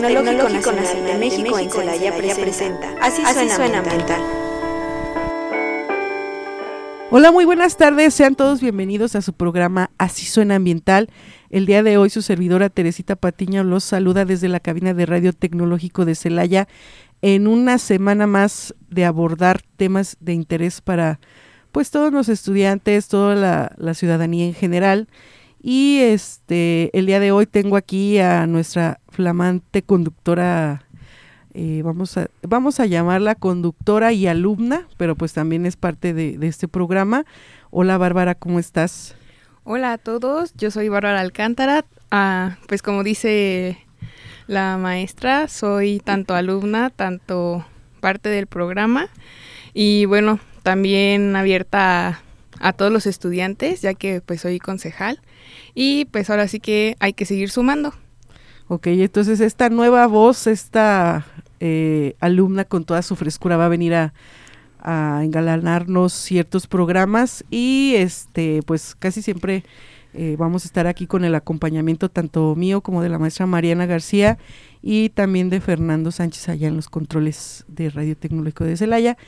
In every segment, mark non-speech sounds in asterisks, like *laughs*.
Tecnológico Nacional de México en Celaya presenta Así suena ambiental. Hola, muy buenas tardes. Sean todos bienvenidos a su programa Así suena ambiental. El día de hoy su servidora Teresita Patiño los saluda desde la cabina de Radio Tecnológico de Celaya en una semana más de abordar temas de interés para pues todos los estudiantes, toda la, la ciudadanía en general. Y este, el día de hoy tengo aquí a nuestra flamante conductora, eh, vamos, a, vamos a llamarla conductora y alumna, pero pues también es parte de, este programa. Hola Bárbara, ¿cómo estás? Hola a todos, yo soy Bárbara Alcántara. Ah, pues como dice la maestra, soy tanto alumna, tanto parte del programa y bueno, también abierta a, a todos los estudiantes, ya que pues soy concejal y pues ahora sí que hay que seguir sumando. Ok, entonces esta nueva voz, esta eh, alumna con toda su frescura va a venir a, a engalanarnos ciertos programas y este pues casi siempre eh, vamos a estar aquí con el acompañamiento tanto mío como de la maestra Mariana García y también de Fernando Sánchez allá en los controles de Radio Tecnológico de Celaya.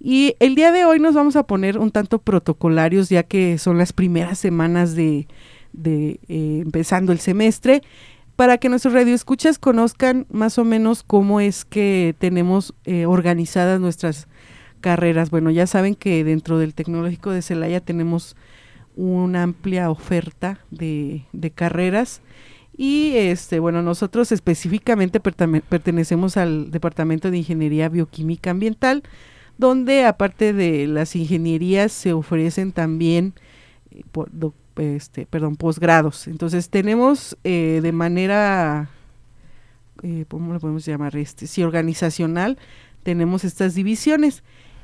Y el día de hoy nos vamos a poner un tanto protocolarios ya que son las primeras semanas de, de eh, empezando el semestre para que nuestros radioescuchas conozcan más o menos cómo es que tenemos eh, organizadas nuestras carreras. Bueno, ya saben que dentro del Tecnológico de Celaya tenemos una amplia oferta de, carreras y este bueno nosotros específicamente pertenecemos al departamento de ingeniería bioquímica ambiental donde aparte de las ingenierías se ofrecen también eh, este, perdón, posgrados. Entonces tenemos eh, de manera, eh, ¿cómo lo podemos llamar? Este, sí, organizacional, tenemos estas divisiones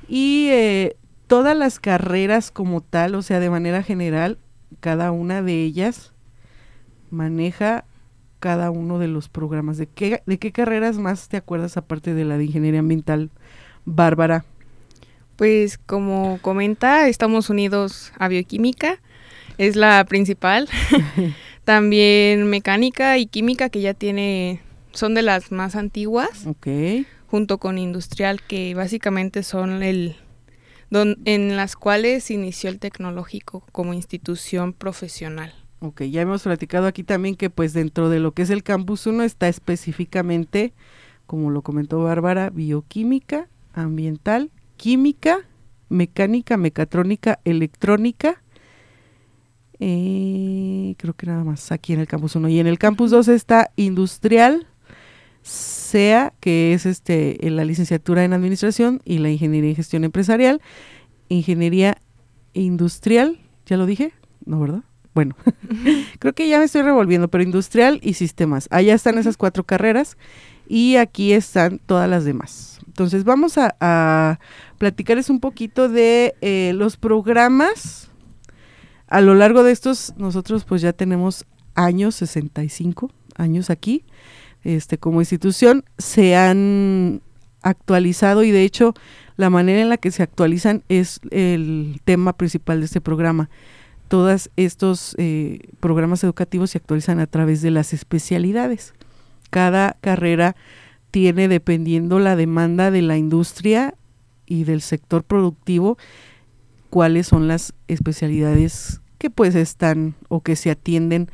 y eh, todas las carreras como tal, o sea, de manera general, cada una de ellas maneja cada uno de los programas. ¿De qué, de qué carreras más te acuerdas aparte de la de ingeniería ambiental, Bárbara? Pues como comenta, estamos unidos a bioquímica es la principal. *laughs* También mecánica y química, que ya tiene, son de las más antiguas. Ok. Junto con industrial, que básicamente son el, don, en las cuales inició el tecnológico como institución profesional. Ok, ya hemos platicado aquí también que pues dentro de lo que es el campus 1 está específicamente, como lo comentó Bárbara, bioquímica, ambiental, química, mecánica, mecatrónica, electrónica, eh, creo que nada más aquí en el campus 1. Y en el campus 2 está industrial, SEA, que es este la licenciatura en administración y la ingeniería en gestión empresarial, ingeniería industrial, ¿ya lo dije? No, ¿verdad? Bueno, *laughs* creo que ya me estoy revolviendo, pero industrial y sistemas. Allá están esas cuatro carreras y aquí están todas las demás. Entonces vamos a, platicarles un poquito de eh, los programas a lo largo de estos, nosotros pues ya tenemos años, 65 años aquí, este, como institución, se han actualizado y de hecho la manera en la que se actualizan es el tema principal de este programa. Todos estos eh, programas educativos se actualizan a través de las especialidades. Cada carrera tiene, dependiendo la demanda de la industria y del sector productivo, cuáles son las especialidades que pues están o que se atienden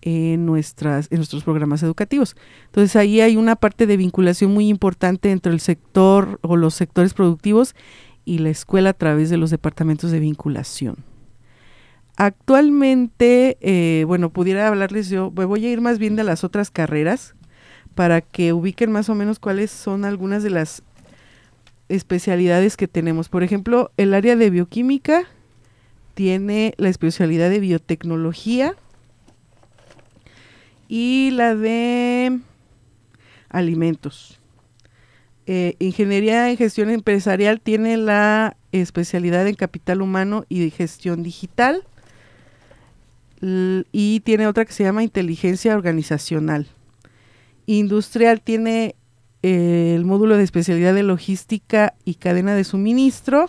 en, nuestras, en nuestros programas educativos. Entonces ahí hay una parte de vinculación muy importante entre el sector o los sectores productivos y la escuela a través de los departamentos de vinculación. Actualmente, eh, bueno, pudiera hablarles yo, voy a ir más bien de las otras carreras para que ubiquen más o menos cuáles son algunas de las especialidades que tenemos. Por ejemplo, el área de bioquímica tiene la especialidad de biotecnología y la de alimentos. Eh, ingeniería en gestión empresarial tiene la especialidad en capital humano y gestión digital y tiene otra que se llama inteligencia organizacional. Industrial tiene el módulo de especialidad de logística y cadena de suministro.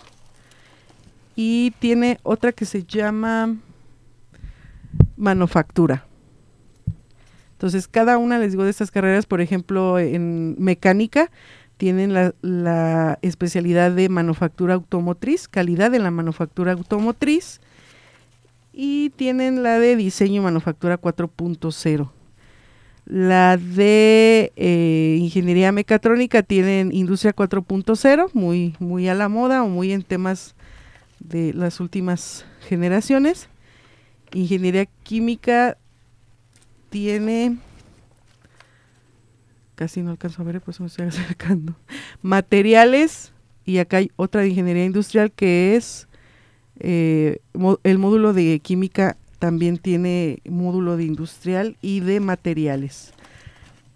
Y tiene otra que se llama manufactura. Entonces, cada una, les digo, de estas carreras, por ejemplo, en mecánica, tienen la, la especialidad de manufactura automotriz, calidad en la manufactura automotriz, y tienen la de diseño y manufactura 4.0. La de eh, ingeniería mecatrónica tienen industria 4.0, muy, muy a la moda o muy en temas de las últimas generaciones. Ingeniería química tiene, casi no alcanzo a ver, pues me estoy *laughs* acercando, materiales y acá hay otra de ingeniería industrial que es eh, el módulo de química también tiene módulo de industrial y de materiales.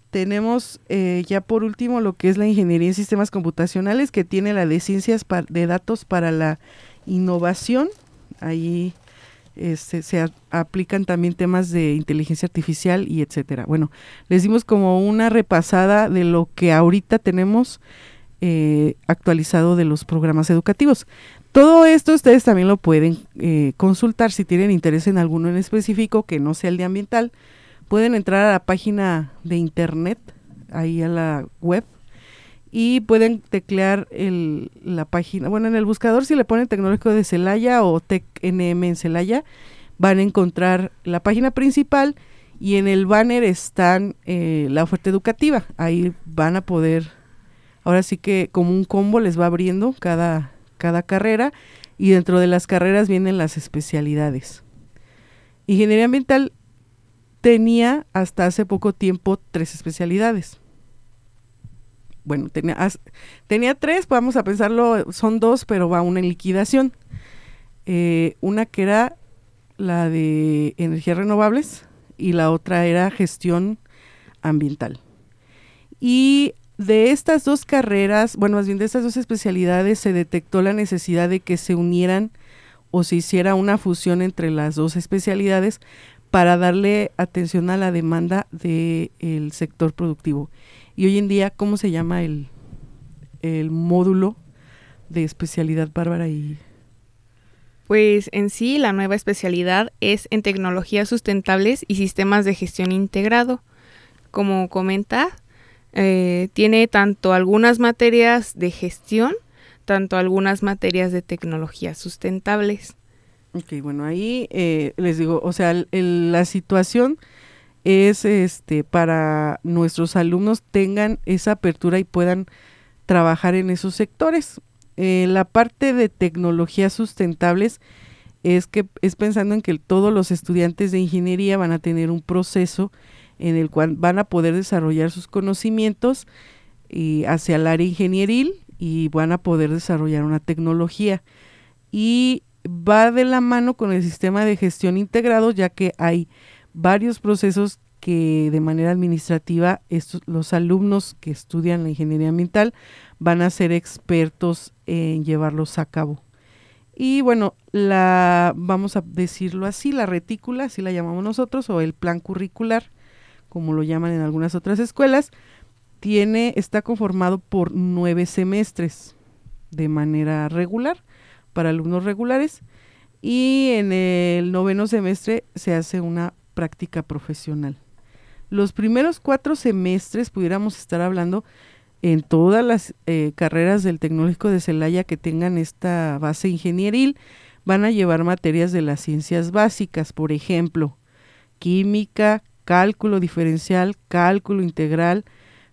Tenemos eh, ya por último lo que es la ingeniería en sistemas computacionales, que tiene la de ciencias de datos para la innovación. Ahí este, se aplican también temas de inteligencia artificial y etcétera. Bueno, les dimos como una repasada de lo que ahorita tenemos eh, actualizado de los programas educativos. Todo esto ustedes también lo pueden eh, consultar si tienen interés en alguno en específico que no sea el de ambiental. Pueden entrar a la página de internet, ahí a la web, y pueden teclear el, la página. Bueno, en el buscador si le ponen tecnológico de Celaya o TecNM en Celaya, van a encontrar la página principal y en el banner están eh, la oferta educativa. Ahí van a poder, ahora sí que como un combo les va abriendo cada cada carrera y dentro de las carreras vienen las especialidades. Ingeniería ambiental tenía hasta hace poco tiempo tres especialidades. Bueno, tenía, tenía tres, vamos a pensarlo, son dos, pero va una en liquidación. Eh, una que era la de energías renovables y la otra era gestión ambiental. Y de estas dos carreras, bueno, más bien de estas dos especialidades, se detectó la necesidad de que se unieran o se hiciera una fusión entre las dos especialidades para darle atención a la demanda del sector productivo. Y hoy en día, ¿cómo se llama el, el módulo de especialidad, Bárbara? Y... Pues en sí, la nueva especialidad es en tecnologías sustentables y sistemas de gestión integrado. Como comenta, eh, tiene tanto algunas materias de gestión, tanto algunas materias de tecnologías sustentables. Ok, bueno, ahí eh, les digo, o sea, la situación es este para nuestros alumnos tengan esa apertura y puedan trabajar en esos sectores. Eh, la parte de tecnologías sustentables es que es pensando en que todos los estudiantes de ingeniería van a tener un proceso en el cual van a poder desarrollar sus conocimientos y hacia el área ingenieril y van a poder desarrollar una tecnología. Y va de la mano con el sistema de gestión integrado, ya que hay varios procesos que de manera administrativa estos, los alumnos que estudian la ingeniería ambiental van a ser expertos en llevarlos a cabo. Y bueno, la vamos a decirlo así, la retícula, así la llamamos nosotros, o el plan curricular, como lo llaman en algunas otras escuelas, tiene, está conformado por nueve semestres de manera regular para alumnos regulares y en el noveno semestre se hace una práctica profesional. Los primeros cuatro semestres pudiéramos estar hablando en todas las eh, carreras del Tecnológico de Celaya que tengan esta base ingenieril, van a llevar materias de las ciencias básicas, por ejemplo, química, cálculo diferencial, cálculo integral,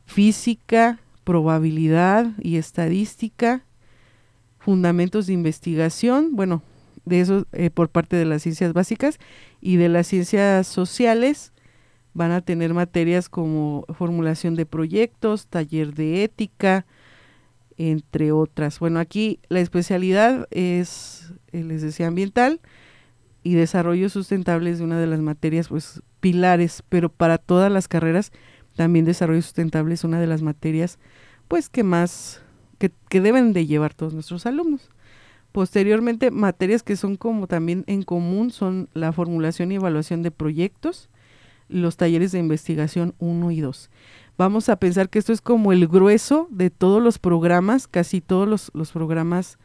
física, probabilidad y estadística, fundamentos de investigación, bueno, de eso eh, por parte de las ciencias básicas y de las ciencias sociales van a tener materias como formulación de proyectos, taller de ética, entre otras. Bueno, aquí la especialidad es, eh, les decía, ambiental, y desarrollo sustentable es una de las materias pues pilares, pero para todas las carreras también desarrollo sustentable es una de las materias pues que más que, que deben de llevar todos nuestros alumnos. Posteriormente, materias que son como también en común son la formulación y evaluación de proyectos, los talleres de investigación 1 y 2. Vamos a pensar que esto es como el grueso de todos los programas, casi todos los, los programas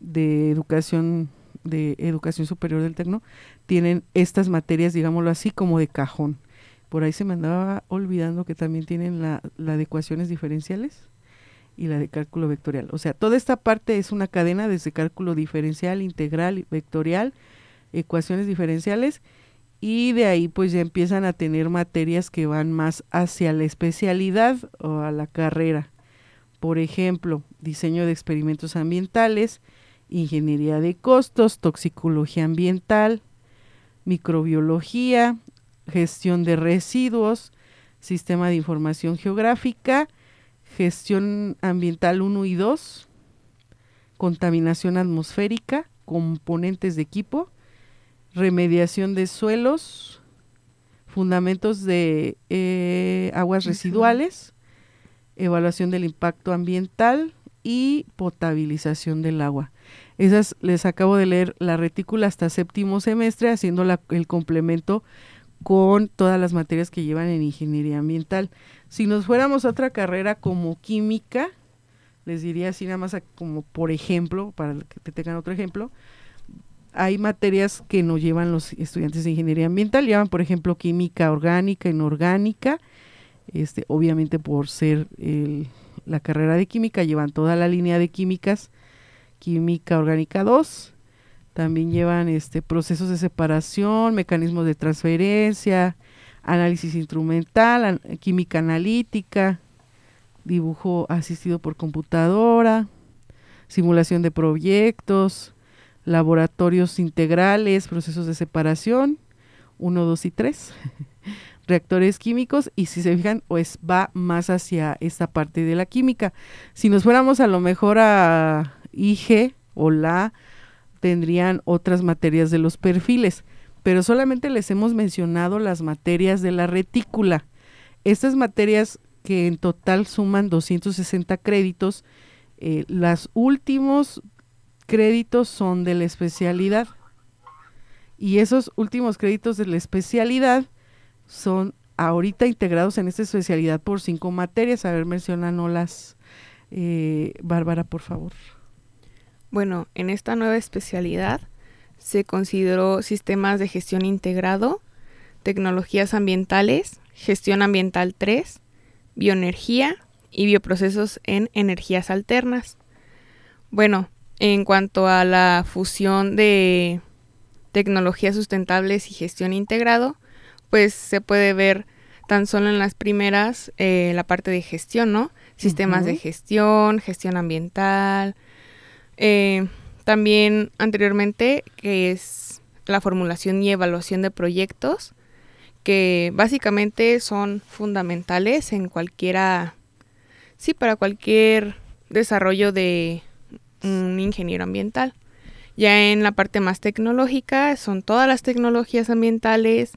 de educación de educación superior del Tecno tienen estas materias, digámoslo así, como de cajón. Por ahí se me andaba olvidando que también tienen la, la de ecuaciones diferenciales y la de cálculo vectorial. O sea, toda esta parte es una cadena desde cálculo diferencial, integral, vectorial, ecuaciones diferenciales y de ahí pues ya empiezan a tener materias que van más hacia la especialidad o a la carrera. Por ejemplo, diseño de experimentos ambientales, ingeniería de costos, toxicología ambiental, microbiología, gestión de residuos, sistema de información geográfica, gestión ambiental 1 y 2, contaminación atmosférica, componentes de equipo, remediación de suelos, fundamentos de eh, aguas residuales, evaluación del impacto ambiental y potabilización del agua. Esas les acabo de leer la retícula hasta séptimo semestre, haciendo el complemento con todas las materias que llevan en ingeniería ambiental. Si nos fuéramos a otra carrera como química, les diría así nada más como por ejemplo, para que te tengan otro ejemplo, hay materias que no llevan los estudiantes de ingeniería ambiental, llevan por ejemplo química orgánica, inorgánica, este, obviamente por ser la carrera de química, llevan toda la línea de químicas, química orgánica 2, también llevan este, procesos de separación, mecanismos de transferencia, análisis instrumental, química analítica, dibujo asistido por computadora, simulación de proyectos, laboratorios integrales, procesos de separación, 1, 2 y 3, *laughs* reactores químicos y si se fijan, pues va más hacia esta parte de la química. Si nos fuéramos a lo mejor a IG o la, tendrían otras materias de los perfiles, pero solamente les hemos mencionado las materias de la retícula. Estas materias que en total suman 260 créditos, eh, las últimos créditos son de la especialidad. Y esos últimos créditos de la especialidad son ahorita integrados en esta especialidad por cinco materias. A ver, mencionanolas, eh, Bárbara, por favor. Bueno, en esta nueva especialidad se consideró sistemas de gestión integrado, tecnologías ambientales, gestión ambiental 3, bioenergía y bioprocesos en energías alternas. Bueno, en cuanto a la fusión de tecnologías sustentables y gestión integrado, pues se puede ver tan solo en las primeras eh, la parte de gestión, ¿no? Sistemas de gestión, gestión ambiental. Eh, también anteriormente, que es la formulación y evaluación de proyectos, que básicamente son fundamentales en cualquiera, sí, para cualquier desarrollo de un ingeniero ambiental. Ya en la parte más tecnológica son todas las tecnologías ambientales,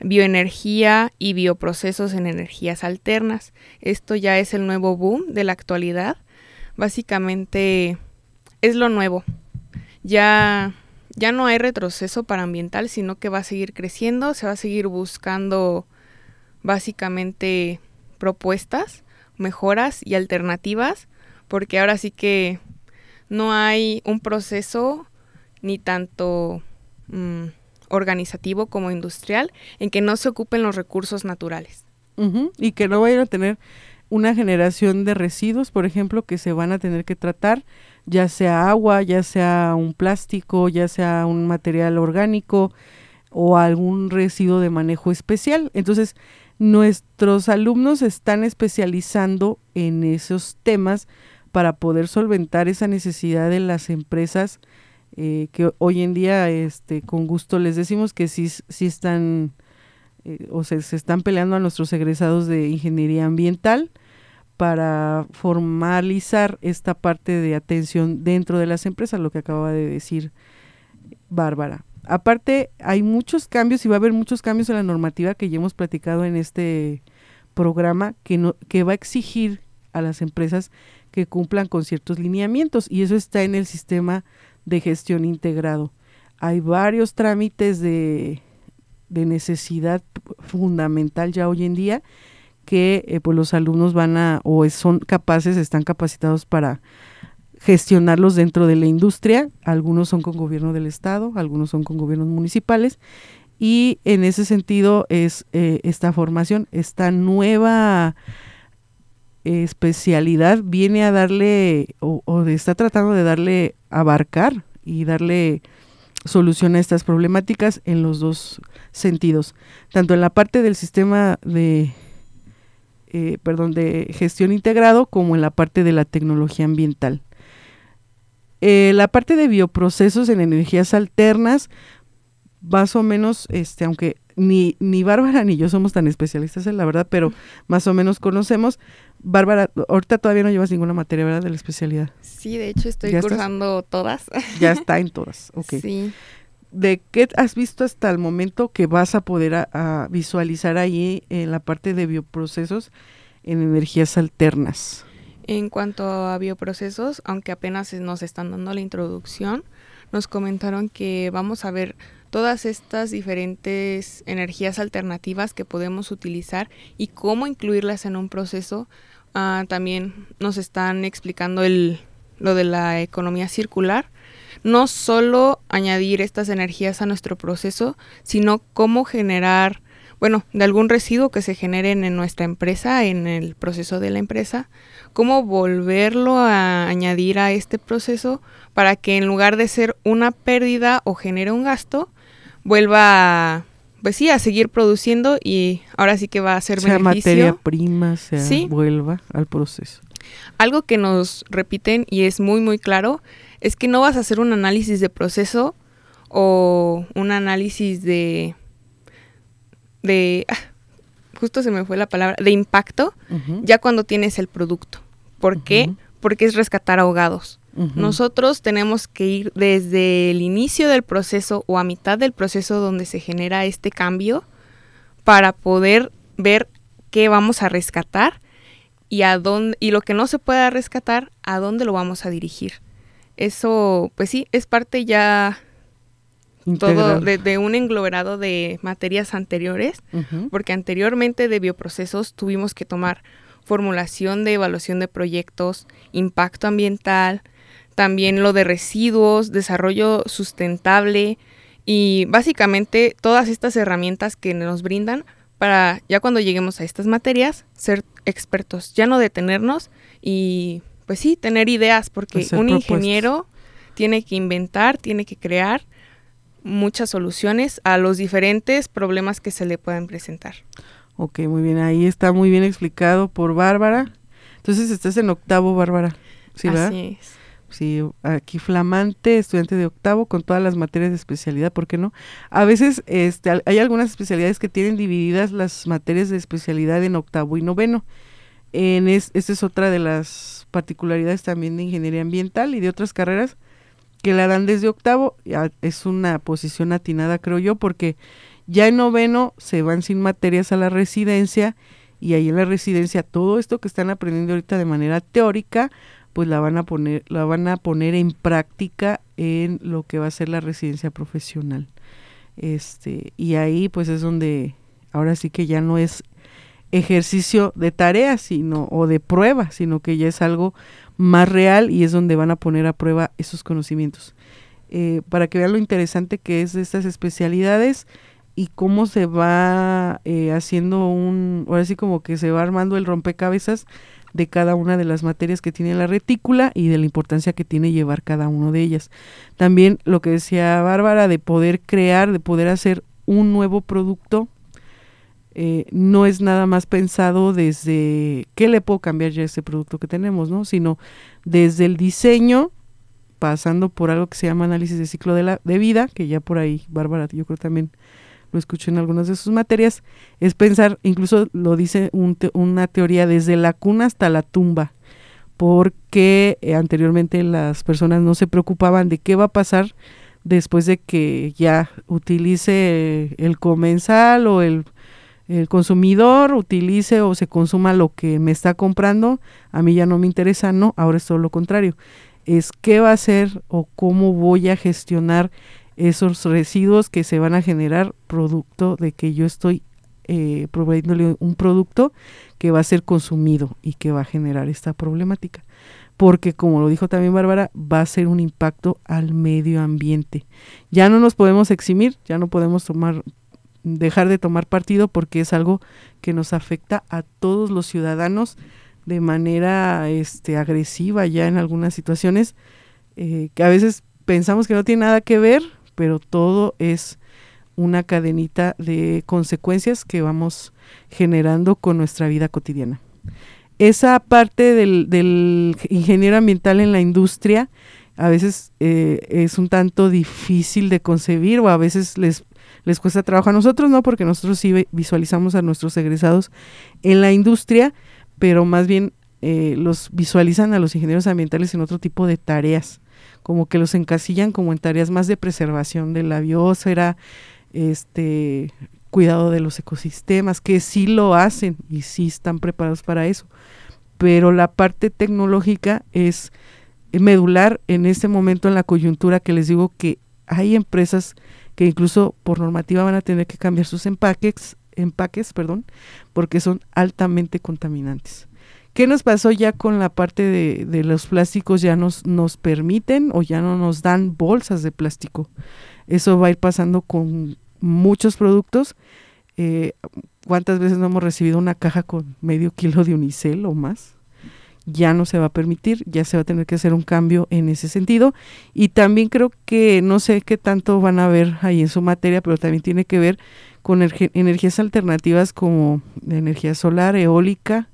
bioenergía y bioprocesos en energías alternas. Esto ya es el nuevo boom de la actualidad. Básicamente es lo nuevo. Ya ya no hay retroceso para ambiental, sino que va a seguir creciendo, se va a seguir buscando básicamente propuestas, mejoras y alternativas, porque ahora sí que no hay un proceso ni tanto mm, organizativo como industrial en que no se ocupen los recursos naturales. Y que no vayan a tener una generación de residuos, por ejemplo, que se van a tener que tratar, ya sea agua, ya sea un plástico, ya sea un material orgánico o algún residuo de manejo especial. Entonces, nuestros alumnos están especializando en esos temas para poder solventar esa necesidad de las empresas eh, que hoy en día este con gusto les decimos que sí, sí están eh, o se, se están peleando a nuestros egresados de ingeniería ambiental para formalizar esta parte de atención dentro de las empresas, lo que acaba de decir Bárbara. Aparte, hay muchos cambios y va a haber muchos cambios en la normativa que ya hemos platicado en este programa que, va a exigir a las empresas que cumplan con ciertos lineamientos y eso está en el sistema de gestión integrado. Hay varios trámites de, necesidad fundamental ya hoy en día que eh, pues los alumnos van a o son capaces, están capacitados para gestionarlos dentro de la industria. Algunos son con gobierno del estado, algunos son con gobiernos municipales y en ese sentido es eh, esta formación, esta nueva especialidad viene a darle o, o, está tratando de darle abarcar y darle solución a estas problemáticas en los dos sentidos, tanto en la parte del sistema de eh, perdón, de gestión integrado como en la parte de la tecnología ambiental. Eh, la parte de bioprocesos en energías alternas, más o menos, este, aunque ni, ni Bárbara *laughs* ni yo somos tan especialistas en la verdad, pero más o menos conocemos. Bárbara, ahorita todavía no llevas ninguna materia, ¿verdad? De la especialidad. Sí, de hecho estoy cursando todas. Ya está *laughs* en todas, ok. Sí. ¿De qué has visto hasta el momento que vas a poder visualizar ahí en la parte de bioprocesos en energías alternas? En cuanto a bioprocesos, aunque apenas nos están dando la introducción, nos comentaron que vamos a ver todas estas diferentes energías alternativas que podemos utilizar y cómo incluirlas en un proceso. Ah, también nos están explicando el, lo de la economía circular no solo añadir estas energías a nuestro proceso, sino cómo generar, bueno, de algún residuo que se generen en nuestra empresa, en el proceso de la empresa, cómo volverlo a añadir a este proceso para que en lugar de ser una pérdida o genere un gasto, vuelva a pues sí, a seguir produciendo y ahora sí que va a ser sea materia prima, se vuelva al proceso. Algo que nos repiten y es muy muy claro es que no vas a hacer un análisis de proceso o un análisis de de ah, justo se me fue la palabra de impacto ya cuando tienes el producto. ¿Por qué? Porque es rescatar ahogados. Nosotros tenemos que ir desde el inicio del proceso o a mitad del proceso donde se genera este cambio para poder ver qué vamos a rescatar y a dónde y lo que no se pueda rescatar, a dónde lo vamos a dirigir. Eso, pues sí, es parte ya todo de, un engloberado de materias anteriores, porque anteriormente de bioprocesos tuvimos que tomar formulación de evaluación de proyectos, impacto ambiental, también lo de residuos, desarrollo sustentable y básicamente todas estas herramientas que nos brindan para ya cuando lleguemos a estas materias ser expertos, ya no detenernos y pues sí, tener ideas, porque un ingeniero tiene que inventar, tiene que crear muchas soluciones a los diferentes problemas que se le pueden presentar. Ok, muy bien, ahí está muy bien explicado por Bárbara. Entonces estás en octavo, Bárbara. ¿Sí, verdad? Así es. Sí, aquí flamante, estudiante de octavo con todas las materias de especialidad, ¿por qué no? A veces este, hay algunas especialidades que tienen divididas las materias de especialidad en octavo y noveno. En esta es otra de las particularidades también de ingeniería ambiental y de otras carreras que la dan desde octavo. Es una posición atinada, creo yo, porque ya en noveno se van sin materias a la residencia y ahí en la residencia todo esto que están aprendiendo ahorita de manera teórica, pues la van a poner, la van a poner en práctica en lo que va a ser la residencia profesional. Este, y ahí pues es donde ahora sí que ya no es ejercicio de tarea sino, o de prueba, sino que ya es algo más real y es donde van a poner a prueba esos conocimientos. Eh, para que vean lo interesante que es de estas especialidades y cómo se va eh, haciendo un, ahora sí como que se va armando el rompecabezas de cada una de las materias que tiene la retícula y de la importancia que tiene llevar cada una de ellas. También lo que decía Bárbara de poder crear, de poder hacer un nuevo producto eh, no es nada más pensado desde qué le puedo cambiar ya a ese producto que tenemos, ¿no? Sino desde el diseño, pasando por algo que se llama análisis de ciclo de, la, de vida, que ya por ahí, Bárbara, yo creo también lo escuché en algunas de sus materias, es pensar, incluso lo dice una teoría desde la cuna hasta la tumba, porque eh, anteriormente las personas no se preocupaban de qué va a pasar después de que ya utilice el comensal o el el consumidor utilice o se consuma lo que me está comprando, a mí ya no me interesa, no, ahora es todo lo contrario. Es qué va a hacer o cómo voy a gestionar esos residuos que se van a generar producto de que yo estoy eh, proveyéndole un producto que va a ser consumido y que va a generar esta problemática. Porque como lo dijo también Bárbara, va a ser un impacto al medio ambiente. Ya no nos podemos eximir, ya no podemos tomar dejar de tomar partido porque es algo que nos afecta a todos los ciudadanos de manera este, agresiva ya en algunas situaciones, eh, que a veces pensamos que no tiene nada que ver, pero todo es una cadenita de consecuencias que vamos generando con nuestra vida cotidiana. Esa parte del, ingeniero ambiental en la industria a veces eh, es un tanto difícil de concebir o a veces les, les cuesta trabajo a nosotros, ¿no? Porque nosotros sí visualizamos a nuestros egresados en la industria, pero más bien eh, los visualizan a los ingenieros ambientales en otro tipo de tareas, como que los encasillan como en tareas más de preservación de la biosfera, este cuidado de los ecosistemas, que sí lo hacen y sí están preparados para eso. Pero la parte tecnológica es medular en este momento en la coyuntura que les digo que hay empresas que incluso por normativa van a tener que cambiar sus empaques, empaques, perdón, porque son altamente contaminantes. ¿Qué nos pasó ya con la parte de, los plásticos? Ya nos, nos permiten o ya no nos dan bolsas de plástico. Eso va a ir pasando con muchos productos. Eh, ¿Cuántas veces no hemos recibido una caja con medio kilo de unicel o más? ya no se va a permitir, ya se va a tener que hacer un cambio en ese sentido. Y también creo que no sé qué tanto van a ver ahí en su materia, pero también tiene que ver con energías alternativas como energía solar, eólica.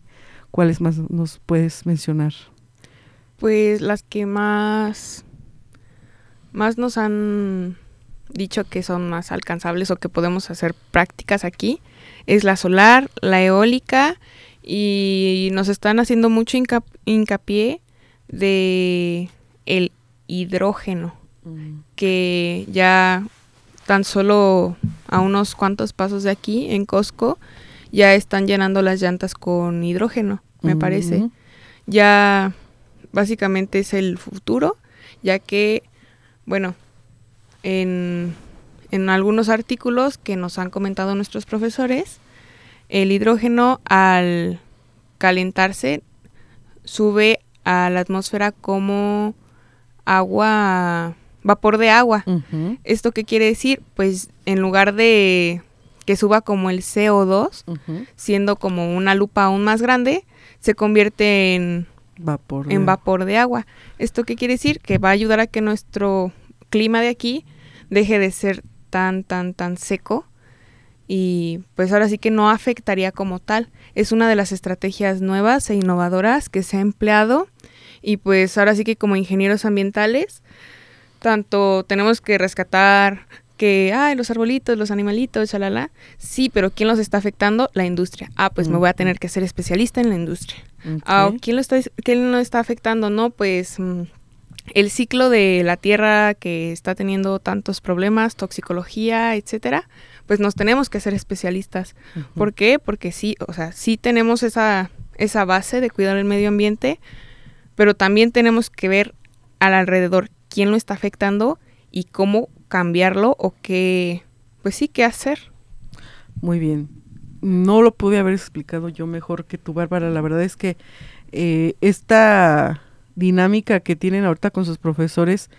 ¿Cuáles más nos puedes mencionar? Pues las que más, más nos han dicho que son más alcanzables o que podemos hacer prácticas aquí es la solar, la eólica y nos están haciendo mucho hincapié de el hidrógeno mm. que ya tan solo a unos cuantos pasos de aquí en Costco ya están llenando las llantas con hidrógeno me parece ya básicamente es el futuro ya que bueno en, en algunos artículos que nos han comentado nuestros profesores el hidrógeno al calentarse sube a la atmósfera como agua, vapor de agua. ¿Esto qué quiere decir? Pues en lugar de que suba como el CO2, siendo como una lupa aún más grande, se convierte en vapor, en vapor de agua. ¿Esto qué quiere decir? Que va a ayudar a que nuestro clima de aquí deje de ser tan, tan, tan seco y pues ahora sí que no afectaría como tal. Es una de las estrategias nuevas e innovadoras que se ha empleado y pues ahora sí que como ingenieros ambientales, tanto tenemos que rescatar que, ay, los arbolitos, los animalitos, chalala. Sí, pero ¿quién los está afectando? La industria. Ah, pues me voy a tener que ser especialista en la industria. Ah, ¿quién lo está, quién lo está afectando? No, pues mm, el ciclo de la tierra que está teniendo tantos problemas, toxicología, etcétera pues nos tenemos que ser especialistas. ¿Por qué? Porque sí, o sea, sí tenemos esa, esa base de cuidar el medio ambiente, pero también tenemos que ver al alrededor quién lo está afectando y cómo cambiarlo o qué, pues sí, qué hacer. Muy bien. No lo pude haber explicado yo mejor que tú, Bárbara. La verdad es que eh, esta dinámica que tienen ahorita con sus profesores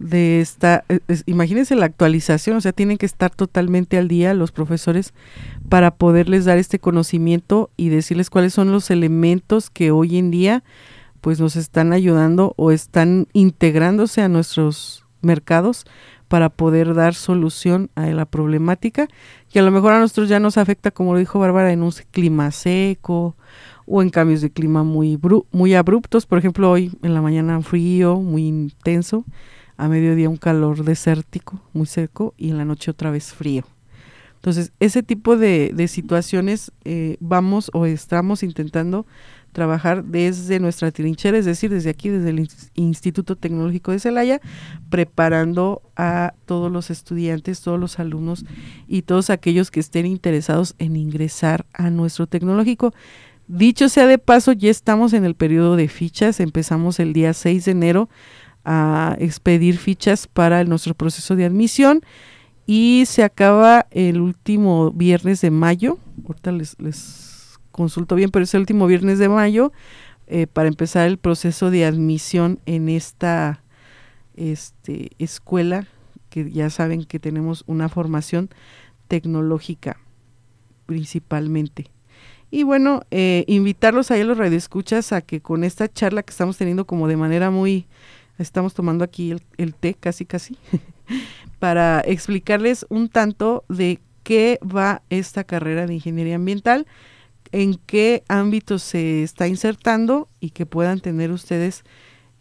de esta, e, imagínense la actualización, o sea, tienen que estar totalmente al día los profesores para poderles dar este conocimiento y decirles cuáles son los elementos que hoy en día pues nos están ayudando o están integrándose a nuestros mercados para poder dar solución a la problemática que a lo mejor a nosotros ya nos afecta, como lo dijo Bárbara, en un clima seco o en cambios de clima muy, muy abruptos, por ejemplo hoy en la mañana frío, muy intenso, a mediodía un calor desértico, muy seco, y en la noche otra vez frío. Entonces, ese tipo de, situaciones eh, vamos o estamos intentando trabajar desde nuestra trinchera, es decir, desde aquí, desde el Instituto Tecnológico de Celaya, preparando a todos los estudiantes, todos los alumnos y todos aquellos que estén interesados en ingresar a nuestro tecnológico. Dicho sea de paso, ya estamos en el periodo de fichas, empezamos el día 6 de enero a expedir fichas para nuestro proceso de admisión y se acaba el último viernes de mayo. Ahorita les, les consulto bien, pero es el último viernes de mayo eh, para empezar el proceso de admisión en esta este, escuela que ya saben que tenemos una formación tecnológica principalmente. Y bueno, eh, invitarlos ahí a los radioescuchas a que con esta charla que estamos teniendo como de manera muy, estamos tomando aquí el, el té casi casi, *laughs* para explicarles un tanto de qué va esta carrera de ingeniería ambiental, en qué ámbito se está insertando y que puedan tener ustedes,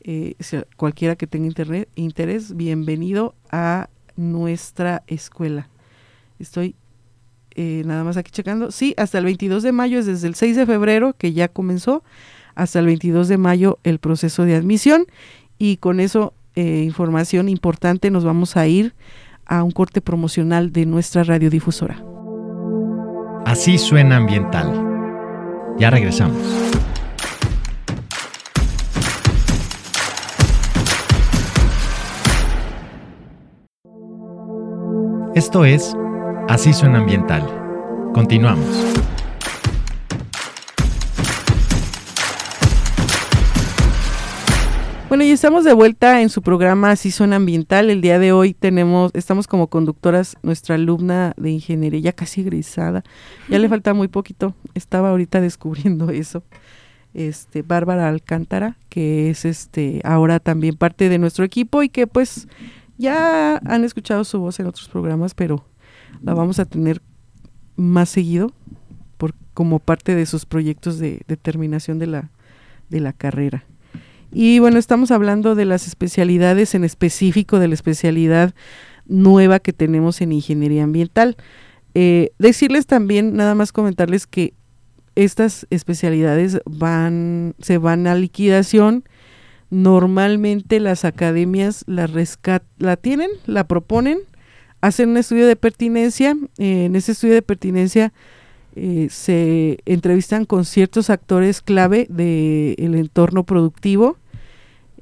eh, cualquiera que tenga internet, interés, bienvenido a nuestra escuela. Estoy eh, nada más aquí checando. Sí, hasta el 22 de mayo es desde el 6 de febrero que ya comenzó, hasta el 22 de mayo el proceso de admisión y con eso eh, información importante nos vamos a ir a un corte promocional de nuestra radiodifusora. Así suena ambiental. Ya regresamos. Esto es Así suena ambiental. Continuamos. Bueno, y estamos de vuelta en su programa suena ambiental. El día de hoy tenemos, estamos como conductoras nuestra alumna de ingeniería, ya casi egresada. Ya le falta muy poquito. Estaba ahorita descubriendo eso. Este, Bárbara Alcántara, que es este ahora también parte de nuestro equipo y que pues ya han escuchado su voz en otros programas, pero la vamos a tener más seguido por, como parte de sus proyectos de, determinación de la, de la carrera. Y bueno, estamos hablando de las especialidades en específico, de la especialidad nueva que tenemos en ingeniería ambiental. Eh, decirles también, nada más comentarles que estas especialidades van, se van a liquidación. Normalmente las academias la, rescat la tienen, la proponen, hacen un estudio de pertinencia. en ese estudio de pertinencia eh, se entrevistan con ciertos actores clave del entorno productivo,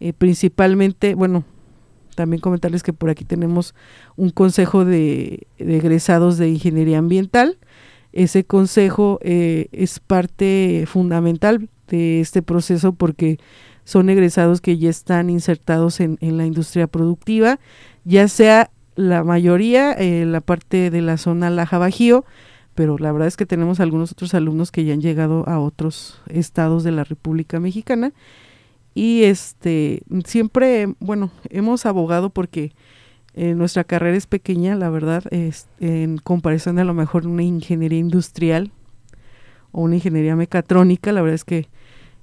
eh, principalmente, bueno, también comentarles que por aquí tenemos un consejo de, egresados de ingeniería ambiental. Ese consejo eh, es parte fundamental de este proceso porque son egresados que ya están insertados en, la industria productiva, ya sea la mayoría en la parte de la zona Laja Bajío, pero la verdad es que tenemos algunos otros alumnos que ya han llegado a otros estados de la República Mexicana y este siempre, bueno, hemos abogado porque eh, nuestra carrera es pequeña, la verdad, es, en comparación a lo mejor una ingeniería industrial o una ingeniería mecatrónica, la verdad es que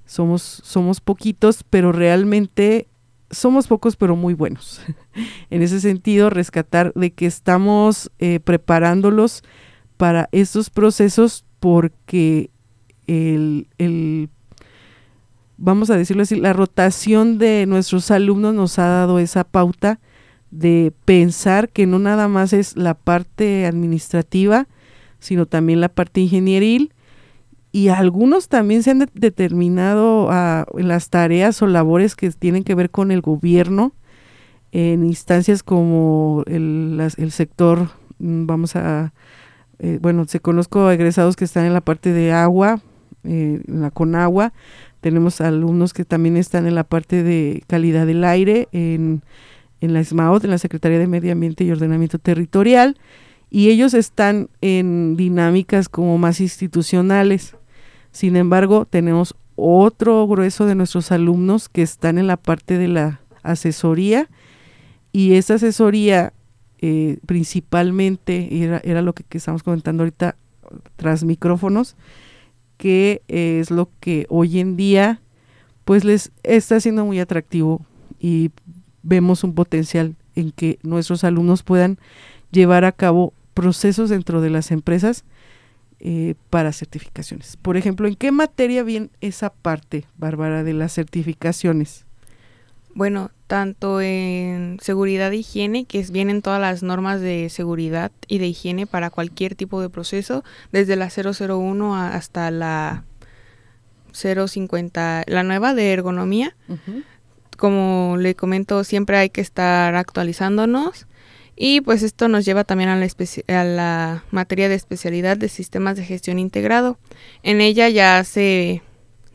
somos, somos poquitos, pero realmente somos pocos pero muy buenos. *laughs* en ese sentido, rescatar de que estamos eh, preparándolos para estos procesos porque el, el, vamos a decirlo así, la rotación de nuestros alumnos nos ha dado esa pauta de pensar que no nada más es la parte administrativa, sino también la parte ingenieril. Y algunos también se han determinado a, las tareas o labores que tienen que ver con el gobierno en instancias como el, el sector, mm, vamos a, eh, bueno, se conozco egresados que están en la parte de agua, eh, en la Conagua, tenemos alumnos que también están en la parte de calidad del aire, en, en la SMAOT, en la Secretaría de Medio Ambiente y Ordenamiento Territorial, y ellos están en dinámicas como más institucionales. Sin embargo, tenemos otro grueso de nuestros alumnos que están en la parte de la asesoría y esa asesoría eh, principalmente era, era lo que, estamos comentando ahorita tras micrófonos, que es lo que hoy en día pues les está siendo muy atractivo y vemos un potencial en que nuestros alumnos puedan llevar a cabo procesos dentro de las empresas eh, para certificaciones. Por ejemplo, ¿en qué materia viene esa parte, Bárbara, de las certificaciones? Bueno, tanto en seguridad e higiene, que vienen todas las normas de seguridad y de higiene para cualquier tipo de proceso, desde la 001 hasta la 050, la nueva de ergonomía. Como le comento, siempre hay que estar actualizándonos y pues esto nos lleva también a la, a la materia de especialidad de sistemas de gestión integrado. En ella ya se,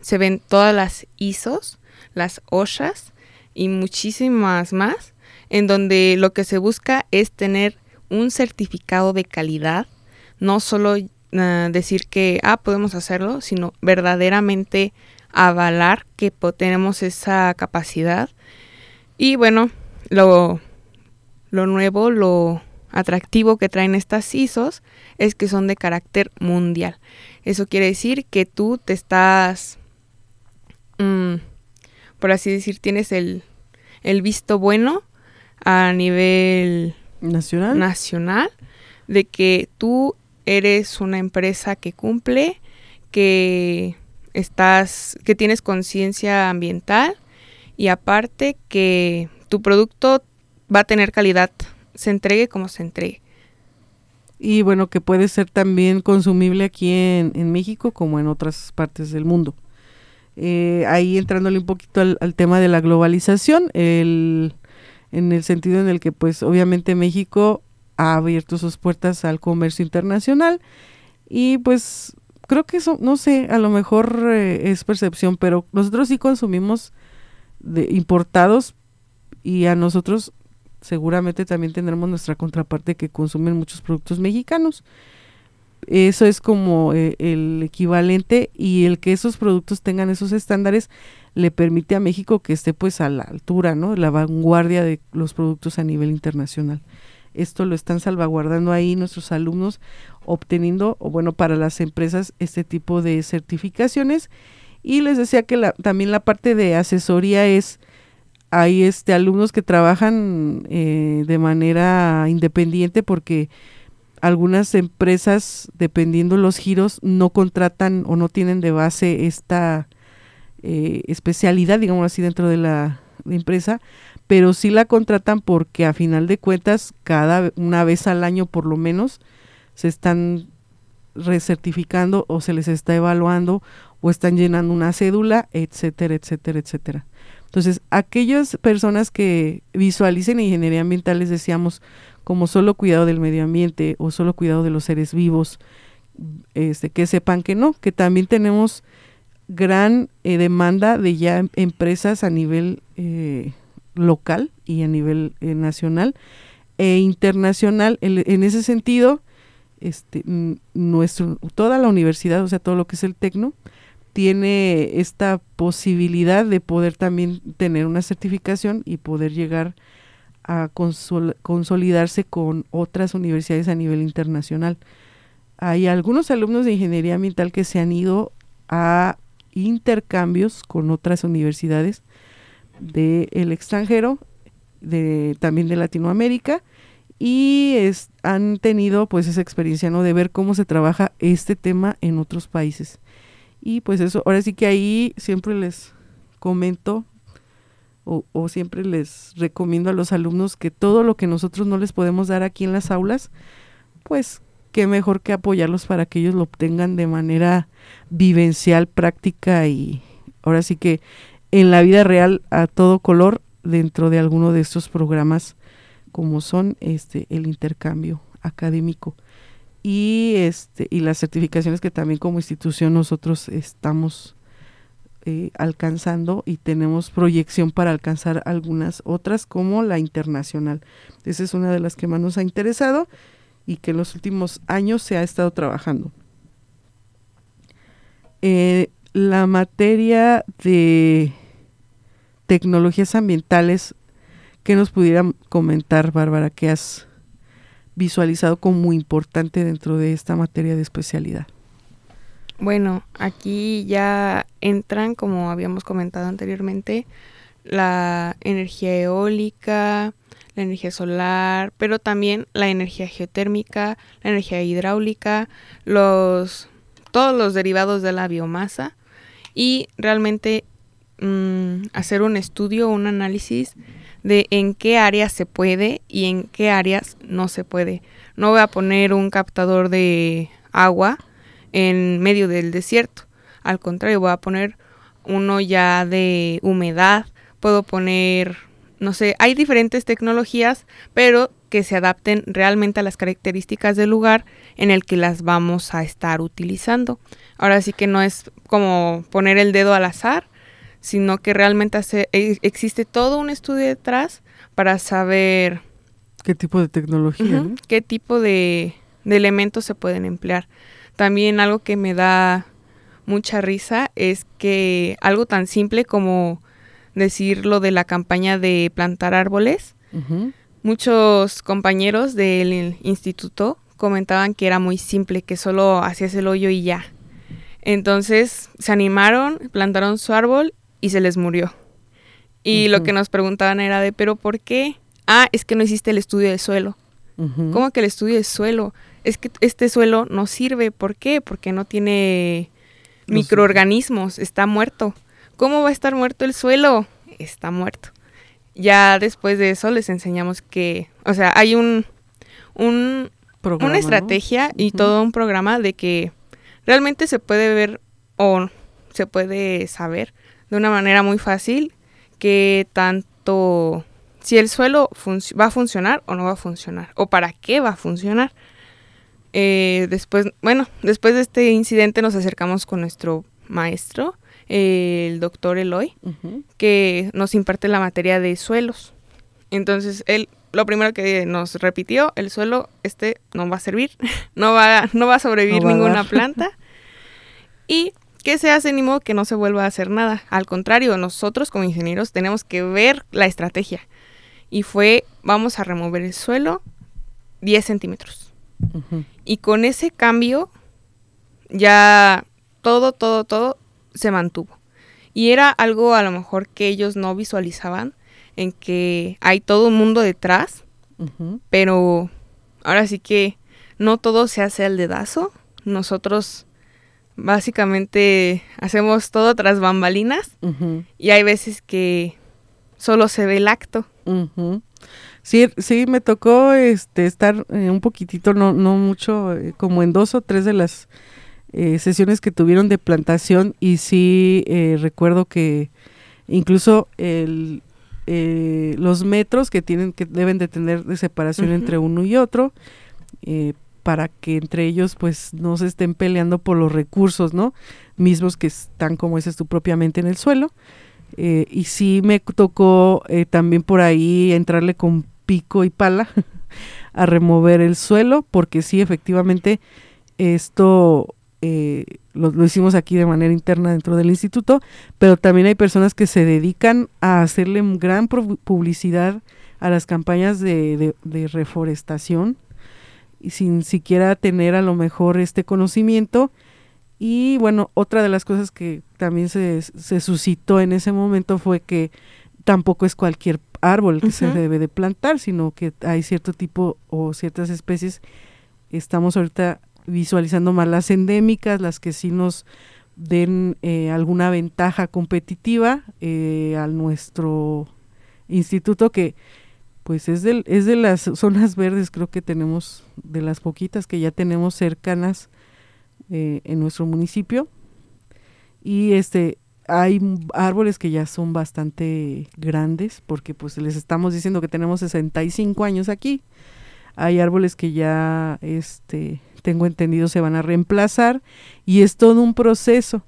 se ven todas las ISOs, las OSHAs y muchísimas más, en donde lo que se busca es tener un certificado de calidad no solo ah, decir que, ah, podemos hacerlo, sino verdaderamente avalar que tenemos esa capacidad. Y bueno, lo, lo nuevo, lo atractivo que traen estas ISOs es que son de carácter mundial. Eso quiere decir que tú te estás, mm, por así decir, tienes el, el visto bueno a nivel nacional. nacional de que tú eres una empresa que cumple, que estás, que tienes conciencia ambiental y aparte que tu producto va a tener calidad, se entregue como se entregue. Y bueno, que puede ser también consumible aquí en, México como en otras partes del mundo. Eh, ahí entrándole un poquito al, tema de la globalización, el, en el sentido en el que pues obviamente México ha abierto sus puertas al comercio internacional y pues creo que eso, no sé, a lo mejor eh, es percepción, pero nosotros sí consumimos de importados y a nosotros seguramente también tendremos nuestra contraparte que consumen muchos productos mexicanos. Eso es como eh, el equivalente y el que esos productos tengan esos estándares le permite a México que esté pues a la altura, ¿no? La vanguardia de los productos a nivel internacional. Esto lo están salvaguardando ahí nuestros alumnos, obteniendo, o bueno, para las empresas este tipo de certificaciones. Y les decía que la, también la parte de asesoría es, hay este, alumnos que trabajan eh, de manera independiente porque algunas empresas, dependiendo los giros, no contratan o no tienen de base esta eh, especialidad, digamos así, dentro de la empresa, pero sí la contratan porque a final de cuentas, cada una vez al año por lo menos, se están recertificando o se les está evaluando o están llenando una cédula, etcétera, etcétera, etcétera. Entonces, aquellas personas que visualicen ingeniería ambiental, les decíamos, como solo cuidado del medio ambiente o solo cuidado de los seres vivos, este, que sepan que no, que también tenemos gran eh, demanda de ya em, empresas a nivel eh, local y a nivel eh, nacional e internacional. En, ese sentido, este, nuestro, toda la universidad, o sea, todo lo que es el Tecno, tiene esta posibilidad de poder también tener una certificación y poder llegar a consolidarse con otras universidades a nivel internacional. Hay algunos alumnos de ingeniería ambiental que se han ido a intercambios con otras universidades del extranjero, de, también de Latinoamérica, y han tenido pues esa experiencia ¿no? de ver cómo se trabaja este tema en otros países. Y pues eso, ahora sí que ahí siempre les comento o, siempre les recomiendo a los alumnos que todo lo que nosotros no les podemos dar aquí en las aulas, pues qué mejor que apoyarlos para que ellos lo obtengan de manera vivencial, práctica y ahora sí que en la vida real a todo color dentro de alguno de estos programas como son este el intercambio académico. Y este y las certificaciones que también como institución nosotros estamos eh, alcanzando y tenemos proyección para alcanzar algunas otras como la internacional. Esa es una de las que más nos ha interesado y que en los últimos años se ha estado trabajando. Eh, la materia de tecnologías ambientales, ¿qué nos pudiera comentar, Bárbara, que has visualizado como muy importante dentro de esta materia de especialidad? Bueno, aquí ya entran, como habíamos comentado anteriormente, la energía eólica, la energía solar, pero también la energía geotérmica, la energía hidráulica, los todos los derivados de la biomasa y realmente mm, hacer un estudio, un análisis de en qué áreas se puede y en qué áreas no se puede. No voy a poner un captador de agua en medio del desierto. Al contrario, voy a poner uno ya de humedad. Puedo poner, no sé, hay diferentes tecnologías, pero que se adapten realmente a las características del lugar en el que las vamos a estar utilizando. Ahora sí que no es como poner el dedo al azar, sino que realmente e, existe todo un estudio detrás para saber qué tipo de tecnología, qué tipo de, de elementos se pueden emplear. También algo que me da mucha risa es que algo tan simple como decir lo de la campaña de plantar árboles, muchos compañeros del instituto comentaban que era muy simple, que solo hacías el hoyo y ya. Entonces se animaron, plantaron su árbol y se les murió. Y lo que nos preguntaban era de, ¿pero por qué? Ah, es que no hiciste el estudio de suelo. ¿Cómo que el estudio de suelo? Es que este suelo no sirve. ¿Por qué? Porque no tiene microorganismos, está muerto. ¿Cómo va a estar muerto el suelo? Está muerto. Ya después de eso les enseñamos que, o sea, hay un, un una estrategia y todo un programa de que realmente se puede ver o se puede saber de una manera muy fácil que tanto si el suelo va a funcionar o no va a funcionar o para qué va a funcionar. Eh, después, bueno, después de este incidente nos acercamos con nuestro maestro, el doctor Eloy, que nos imparte la materia de suelos. Entonces, él lo primero que nos repitió, el suelo este no va a servir, *laughs* no va, no va a sobrevivir ninguna *laughs* planta. Y ¿qué se hace? Ni modo que no se vuelva a hacer nada. Al contrario, nosotros como ingenieros tenemos que ver la estrategia. Y fue, vamos a remover el suelo 10 centímetros. Y con ese cambio, ya todo, todo, todo se mantuvo. Y era algo a lo mejor que ellos no visualizaban, en que hay todo un mundo detrás, pero ahora sí que no todo se hace al dedazo. Nosotros básicamente hacemos todo tras bambalinas y hay veces que solo se ve el acto. Sí, sí, me tocó este estar eh, un poquitito, no, no mucho, eh, como en dos o tres de las eh, sesiones que tuvieron de plantación y sí recuerdo que incluso el, los metros que tienen que deben de tener de separación entre uno y otro para que entre ellos pues no se estén peleando por los recursos, ¿no? Mismos que están, como dices tú, propiamente en el suelo. Eh, y sí me tocó eh, también por ahí entrarle con pico y pala *laughs* a remover el suelo, porque sí, efectivamente, esto eh, lo, hicimos aquí de manera interna dentro del instituto, pero también hay personas que se dedican a hacerle gran publicidad a las campañas de, de reforestación y sin siquiera tener a lo mejor este conocimiento. Y bueno, otra de las cosas que también se, se suscitó en ese momento fue que tampoco es cualquier árbol que se debe de plantar, sino que hay cierto tipo o ciertas especies. Estamos ahorita visualizando más las endémicas, las que sí nos den eh, alguna ventaja competitiva eh, a nuestro instituto que pues es, del, es de las zonas verdes, creo que tenemos de las poquitas que ya tenemos cercanas eh, en nuestro municipio. Y este hay árboles que ya son bastante grandes, porque pues les estamos diciendo que tenemos 65 años aquí. Hay árboles que ya este tengo entendido se van a reemplazar y es todo un proceso.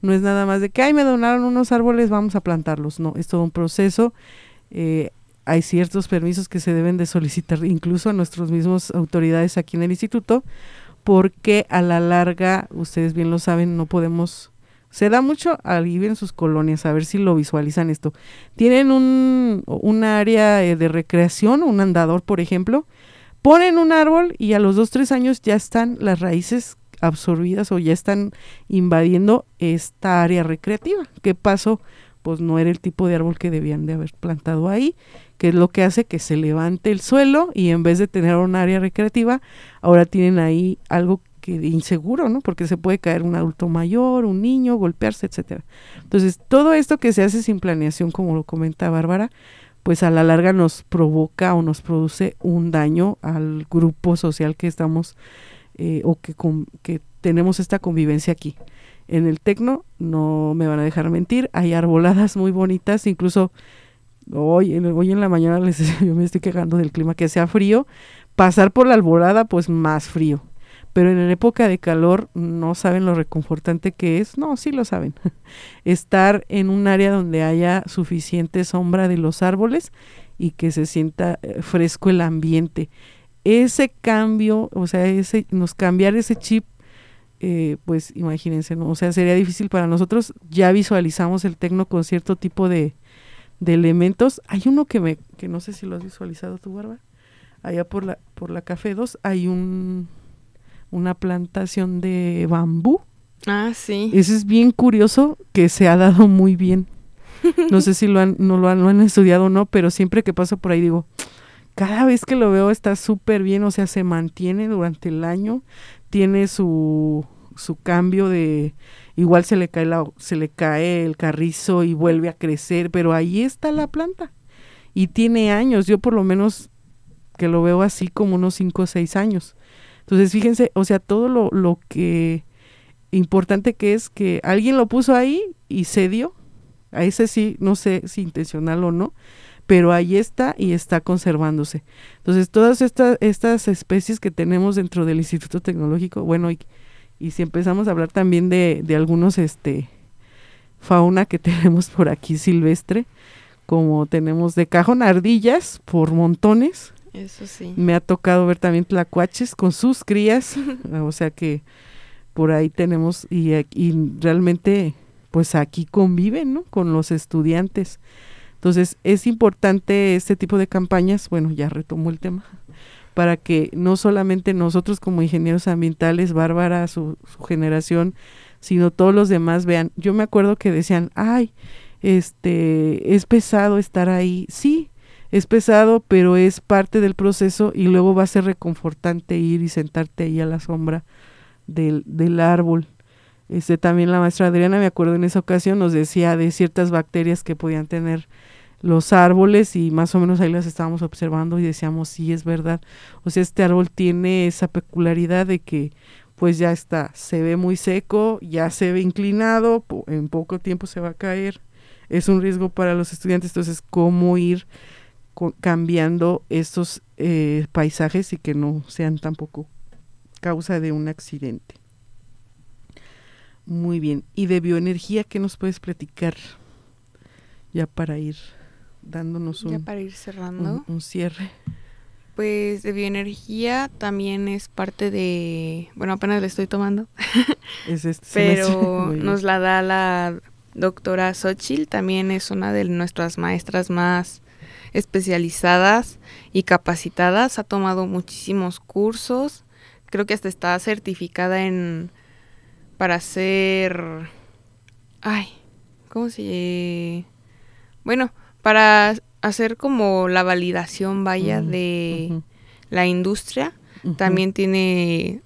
No es nada más de que, ay, me donaron unos árboles, vamos a plantarlos. No, es todo un proceso. Eh, hay ciertos permisos que se deben de solicitar incluso a nuestros mismos autoridades aquí en el instituto, porque a la larga, ustedes bien lo saben, no podemos... Se da mucho al vivir en sus colonias, a ver si lo visualizan esto. Tienen un, un área eh, de recreación, un andador, por ejemplo, ponen un árbol y a los dos, tres años ya están las raíces absorbidas o ya están invadiendo esta área recreativa. ¿Qué pasó? Pues no era el tipo de árbol que debían de haber plantado ahí que es lo que hace que se levante el suelo y en vez de tener un área recreativa, ahora tienen ahí algo que inseguro, ¿no? Porque se puede caer un adulto mayor, un niño, golpearse, etcétera. Entonces, todo esto que se hace sin planeación, como lo comenta Bárbara, pues a la larga nos provoca o nos produce un daño al grupo social que estamos eh, o que, que tenemos esta convivencia aquí. En el Tecno, no me van a dejar mentir, hay arboladas muy bonitas, incluso Hoy, hoy en la mañana les *laughs* yo me estoy quejando del clima, que sea frío. Pasar por la alborada, pues más frío. Pero en época de calor no saben lo reconfortante que es. No, sí lo saben. *laughs* Estar en un área donde haya suficiente sombra de los árboles y que se sienta eh, fresco el ambiente. ese cambio, o sea, ese, nos cambiar ese chip, eh, pues imagínense, ¿no? O sea, sería difícil para nosotros. Ya visualizamos el tecno con cierto tipo de, de elementos. Hay uno que me, que no sé si lo has visualizado tú, Barba. Allá por la, por la Café 2 hay un una plantación de bambú. Ah, sí. Eso es bien curioso que se ha dado muy bien. No sé si lo han, no lo han, lo han estudiado o no, pero siempre que paso por ahí digo, cada vez que lo veo está súper bien, o sea, se mantiene durante el año, tiene su, su cambio de, igual se le cae la, se le cae el carrizo y vuelve a crecer, pero ahí está la planta y tiene años, yo por lo menos que lo veo así como unos 5 o 6 años. Entonces, fíjense, o sea, todo lo, lo que importante que es que alguien lo puso ahí y se dio. A ese sí, no sé si intencional o no, pero ahí está y está conservándose. Entonces, todas estas, estas especies que tenemos dentro del Instituto Tecnológico, bueno, y, y si empezamos a hablar también de, de algunos, este, fauna que *laughs* tenemos por aquí silvestre, como tenemos de cajón ardillas por montones, eso sí. me ha tocado ver también tlacuaches con sus crías, *laughs* o sea que por ahí tenemos y, y realmente pues aquí conviven, ¿no? Con los estudiantes. Entonces es importante este tipo de campañas, bueno, ya retomo el tema, para que no solamente nosotros como ingenieros ambientales, Bárbara, su, su generación, sino todos los demás vean. Yo me acuerdo que decían, ay, este, es pesado estar ahí. Sí, es pesado, pero es parte del proceso y luego va a ser reconfortante ir y sentarte ahí a la sombra del, del árbol. Este, también la maestra Adriana, me acuerdo en esa ocasión, nos decía de ciertas bacterias que podían tener los árboles y más o menos ahí las estábamos observando y decíamos, sí, es verdad. O sea, este árbol tiene esa peculiaridad de que pues ya está, se ve muy seco, ya se ve inclinado, en poco tiempo se va a caer. Es un riesgo para los estudiantes, entonces, ¿cómo ir cambiando estos eh, paisajes y que no sean tampoco causa de un accidente. Muy bien. ¿Y de bioenergía qué nos puedes platicar? Ya para ir dándonos un, ya para ir cerrando. Un, un, cierre. Pues de bioenergía también es parte de, bueno, apenas le estoy tomando, *laughs* es este pero *laughs* nos la da la doctora Xochitl, también es una de nuestras maestras más especializadas y capacitadas, ha tomado muchísimos cursos, creo que hasta está certificada en para hacer ay, ¿cómo se bueno, para hacer como la validación vaya de la industria, también tiene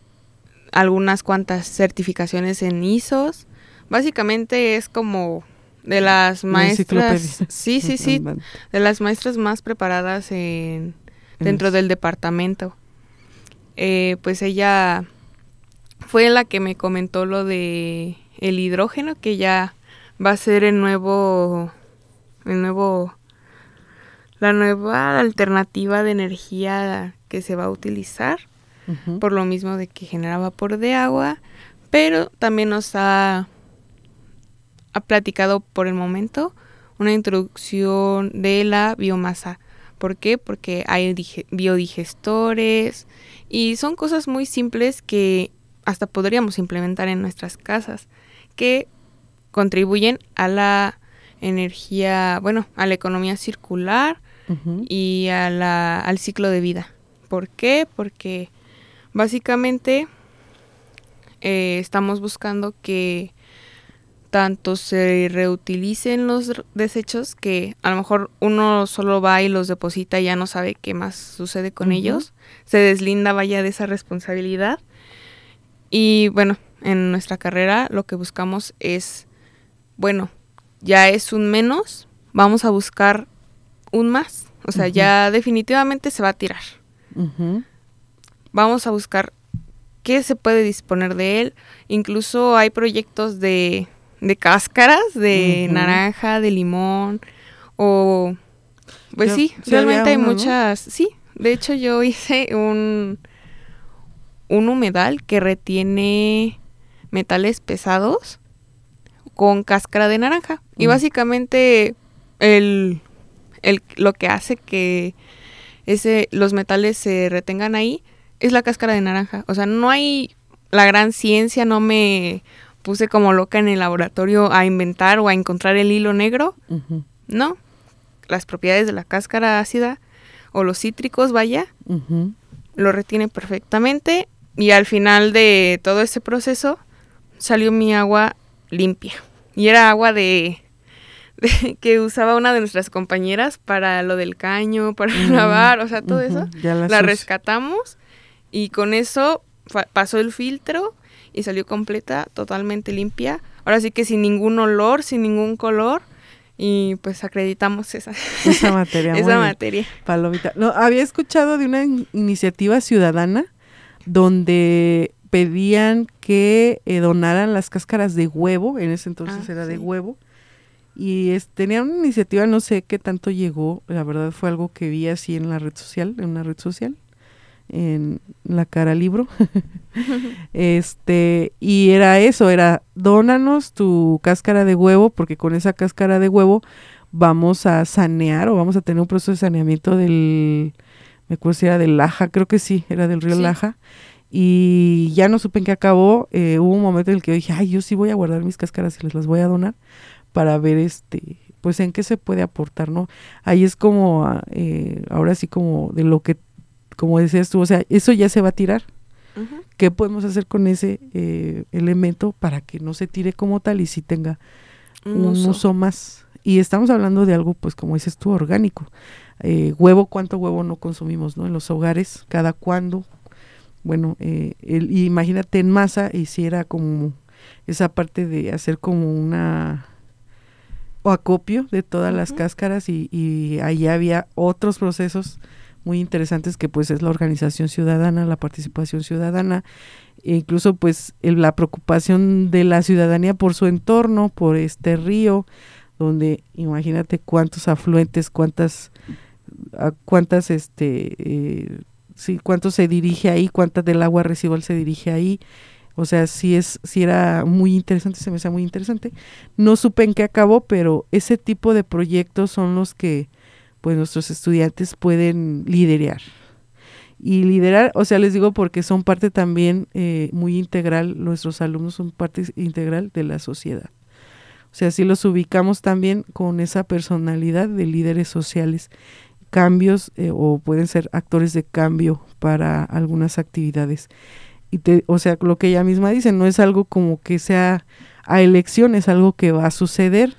algunas cuantas certificaciones en ISOs. Básicamente es como de las maestras sí sí sí *laughs* de las maestras más preparadas en dentro del departamento. Eh, pues ella fue la que me comentó lo de el hidrógeno que ya va a ser el nuevo el nuevo la nueva alternativa de energía que se va a utilizar por lo mismo de que genera vapor de agua pero también nos ha ha platicado por el momento una introducción de la biomasa. ¿Por qué? Porque hay biodigestores y son cosas muy simples que hasta podríamos implementar en nuestras casas que contribuyen a la energía, bueno, a la economía circular y a la, al ciclo de vida. ¿Por qué? Porque básicamente eh, estamos buscando que tanto se reutilicen los desechos que a lo mejor uno solo va y los deposita y ya no sabe qué más sucede con ellos, se deslinda vaya de esa responsabilidad. Y bueno, en nuestra carrera lo que buscamos es, bueno, ya es un menos, vamos a buscar un más. O sea, ya definitivamente se va a tirar. Vamos a buscar qué se puede disponer de él. Incluso hay proyectos de de cáscaras de naranja, de limón o pues sí, realmente hay muchas, sí, de hecho yo *laughs* hice un un humedal que retiene metales pesados con cáscara de naranja y básicamente el, el lo que hace que ese, los metales se retengan ahí, es la cáscara de naranja. O sea, no hay la gran ciencia, no me puse como loca en el laboratorio a inventar o a encontrar el hilo negro. No, las propiedades de la cáscara ácida o los cítricos, vaya, lo retiene perfectamente y al final de todo ese proceso salió mi agua limpia. Y era agua de, *laughs* de- que usaba una de nuestras compañeras para lo del caño, para lavar, o sea, todo eso. ya la La rescatamos y con eso pasó el filtro y salió completa, totalmente limpia. Ahora sí que sin ningún olor, sin ningún color y pues acreditamos esa, Esa materia. *laughs* esa bien. materia. Palomita. No, había escuchado de una in- iniciativa ciudadana donde pedían que eh, donaran las cáscaras de huevo, en ese entonces Ah, era de huevo, y es, tenían una iniciativa, no sé qué tanto llegó, la verdad fue algo que vi así en la red social, en una red social, en la cara libro, *laughs* este, y era eso, era dónanos tu cáscara de huevo, porque con esa cáscara de huevo vamos a sanear o vamos a tener un proceso de saneamiento del, me acuerdo si era del Laja, creo que sí, era del río Sí. Laja. Y ya no supe en qué acabó. eh, hubo un momento en el que yo dije, ay, yo sí voy a guardar mis cáscaras y les las voy a donar para ver este, pues en qué se puede aportar, ¿no? Ahí es como, ah, eh, ahora sí como de lo que, como decías tú, o sea, eso ya se va a tirar. ¿Qué podemos hacer con ese eh, elemento para que no se tire como tal y sí tenga Un un uso. uso más. Y estamos hablando de algo, pues como dices tú, orgánico. Eh, huevo, ¿cuánto huevo no consumimos, no? En los hogares, cada cuándo. Bueno, eh, el- imagínate en masa, hiciera como esa parte de hacer como una o acopio de todas las cáscaras y, y ahí había otros procesos muy interesantes que pues es la organización ciudadana, la participación ciudadana, e incluso pues el- la preocupación de la ciudadanía por su entorno, por este río, donde imagínate cuántos afluentes, cuántas, cuántas este, eh, sí, cuánto se dirige ahí, cuánta del agua residual se dirige ahí. O sea, sí es, sí era muy interesante, se me hacía muy interesante. No supe en qué acabó, pero ese tipo de proyectos son los que pues nuestros estudiantes pueden liderar. Y liderar, o sea, les digo porque son parte también eh, muy integral, nuestros alumnos son parte integral de la sociedad. O sea, si los ubicamos también con esa personalidad de líderes sociales, cambios eh, o pueden ser actores de cambio para algunas actividades. Y te, o sea, lo que ella misma dice, no es algo como que sea a elección, es algo que va a suceder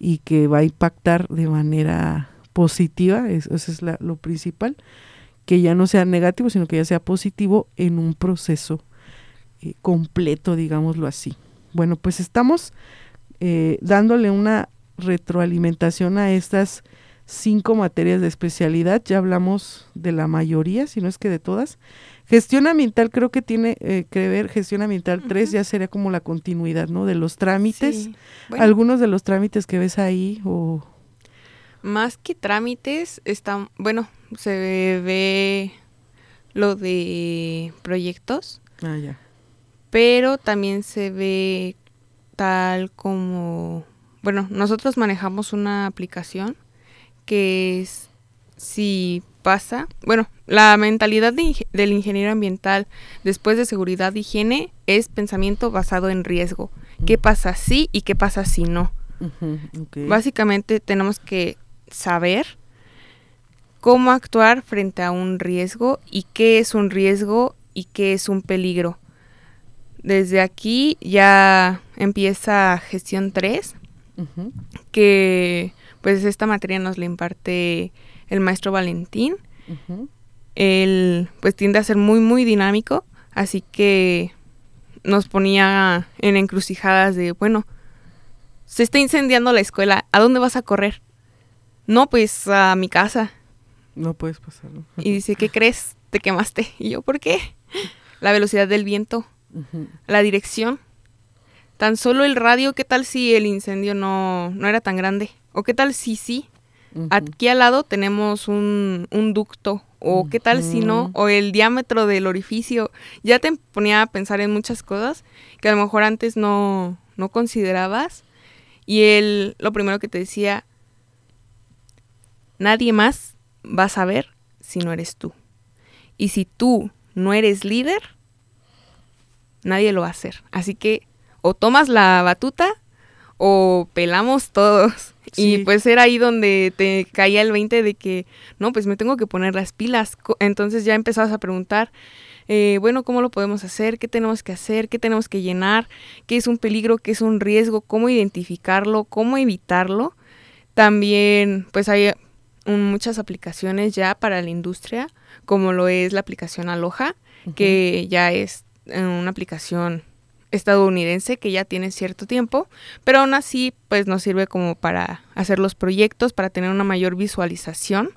y que va a impactar de manera positiva, es- eso es la- lo principal, que ya no sea negativo, sino que ya sea positivo en un proceso eh, completo, digámoslo así. Bueno, pues estamos eh, dándole una retroalimentación a estas cinco materias de especialidad, ya hablamos de la mayoría, si no es que de todas. Gestión ambiental creo que tiene eh, que ver, gestión ambiental 3 Ujú. ya sería como la continuidad, ¿no? De los trámites, Sí. Bueno, algunos de los trámites que ves ahí o... Más que trámites, están, bueno, se ve lo de proyectos, Ah, ya. pero también se ve tal como, bueno, nosotros manejamos una aplicación que es, si pasa, bueno, la mentalidad de del ingeniero ambiental después de seguridad e higiene es pensamiento basado en riesgo. ¿Qué pasa si y qué pasa si no? Básicamente tenemos que saber cómo actuar frente a un riesgo y qué es un riesgo y qué es un peligro. Desde aquí ya empieza gestión 3, Ujú, que pues esta materia nos la imparte el maestro Valentín. Él pues tiende a ser muy muy dinámico, así que nos ponía en encrucijadas de, bueno, se está incendiando la escuela, ¿a dónde vas a correr? No, pues a mi casa. No puedes pasarlo. Y dice, ¿qué crees? Te quemaste. Y yo, ¿por qué? La velocidad del viento, la dirección. Tan solo el radio, ¿qué tal si el incendio no, no era tan grande? ¿O qué tal si sí? Aquí al lado tenemos un, un ducto. ¿O qué tal si no? O el diámetro del orificio. Ya te ponía a pensar en muchas cosas que a lo mejor antes no, no considerabas. Y él lo primero que te decía, nadie más va a saber si no eres tú. Y si tú no eres líder, nadie lo va a hacer. Así que o tomas la batuta o pelamos todos. Y pues era ahí donde te caía el 20 de que, no, pues me tengo que poner las pilas. Entonces ya empezabas a preguntar, eh, bueno, ¿cómo lo podemos hacer? ¿Qué tenemos que hacer? ¿Qué tenemos que llenar? ¿Qué es un peligro? ¿Qué es un riesgo? ¿Cómo identificarlo? ¿Cómo evitarlo? También, pues hay muchas aplicaciones ya para la industria, como lo es la aplicación Aloha, que ya es eh, una aplicación estadounidense que ya tiene cierto tiempo, pero aún así pues nos sirve como para hacer los proyectos, para tener una mayor visualización.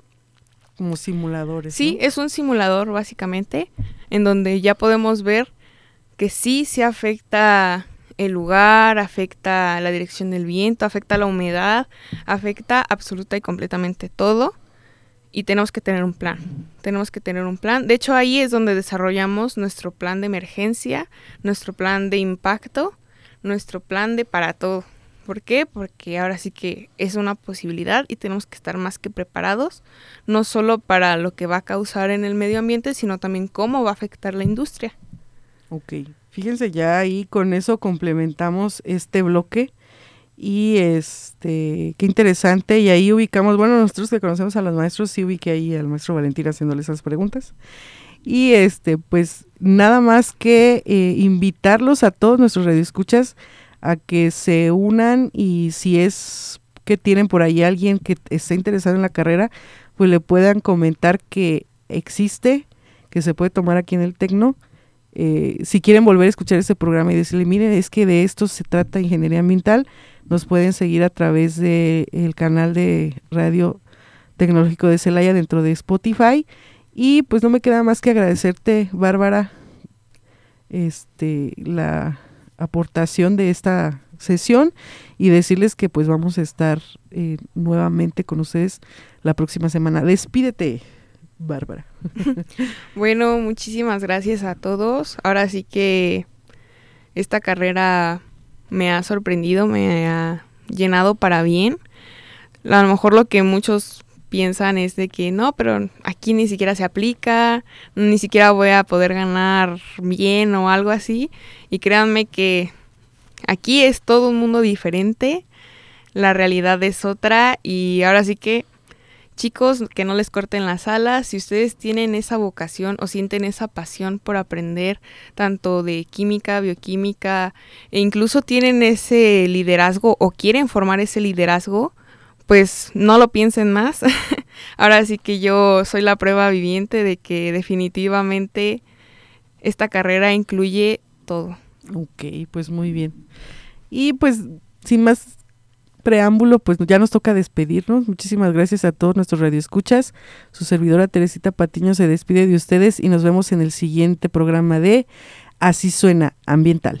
Como simuladores. Sí, es un simulador básicamente, en donde ya podemos ver que sí se afecta el lugar, afecta la dirección del viento, afecta la humedad, afecta absoluta y completamente todo y tenemos que tener un plan. Tenemos que tener un plan. De hecho, ahí es donde desarrollamos nuestro plan de emergencia, nuestro plan de impacto, nuestro plan de para todo. ¿Por qué? Porque ahora sí que es una posibilidad y tenemos que estar más que preparados, no solo para lo que va a causar en el medio ambiente, sino también cómo va a afectar la industria. Ok, fíjense ya ahí con eso complementamos este bloque y este, qué interesante. Y ahí ubicamos, bueno, nosotros que conocemos a los maestros, sí ubiqué ahí al maestro Valentín haciéndole esas preguntas. Y este, pues nada más que eh, invitarlos a todos nuestros radioescuchas a que se unan y si es que tienen por ahí alguien que esté interesado en la carrera, pues le puedan comentar que existe, que se puede tomar aquí en el Tecno. Eh, si quieren volver a escuchar ese programa y decirle, miren, es que de esto se trata ingeniería ambiental, nos pueden seguir a través del el canal de Radio Tecnológico de Celaya dentro de Spotify. Y pues no me queda más que agradecerte, Bárbara, este, la aportación de esta sesión y decirles que pues vamos a estar eh, nuevamente con ustedes la próxima semana. Despídete, Bárbara. *laughs* bueno, muchísimas gracias a todos. Ahora sí que esta carrera me ha sorprendido, me ha llenado para bien. A lo mejor lo que muchos piensan es de que no, pero aquí ni siquiera se aplica, ni siquiera voy a poder ganar bien o algo así. Y créanme que aquí es todo un mundo diferente, la realidad es otra y ahora sí que Chicos, que no les corten las alas, si ustedes tienen esa vocación o sienten esa pasión por aprender tanto de química, bioquímica e incluso tienen ese liderazgo o quieren formar ese liderazgo, pues no lo piensen más. *laughs* Ahora sí que yo soy la prueba viviente de que definitivamente esta carrera incluye todo. Ok, pues muy bien. Y pues sin más preámbulo, pues ya nos toca despedirnos. Muchísimas gracias a todos nuestros radioescuchas. Su servidora Teresita Patiño se despide de ustedes y nos vemos en el siguiente programa de Así suena ambiental.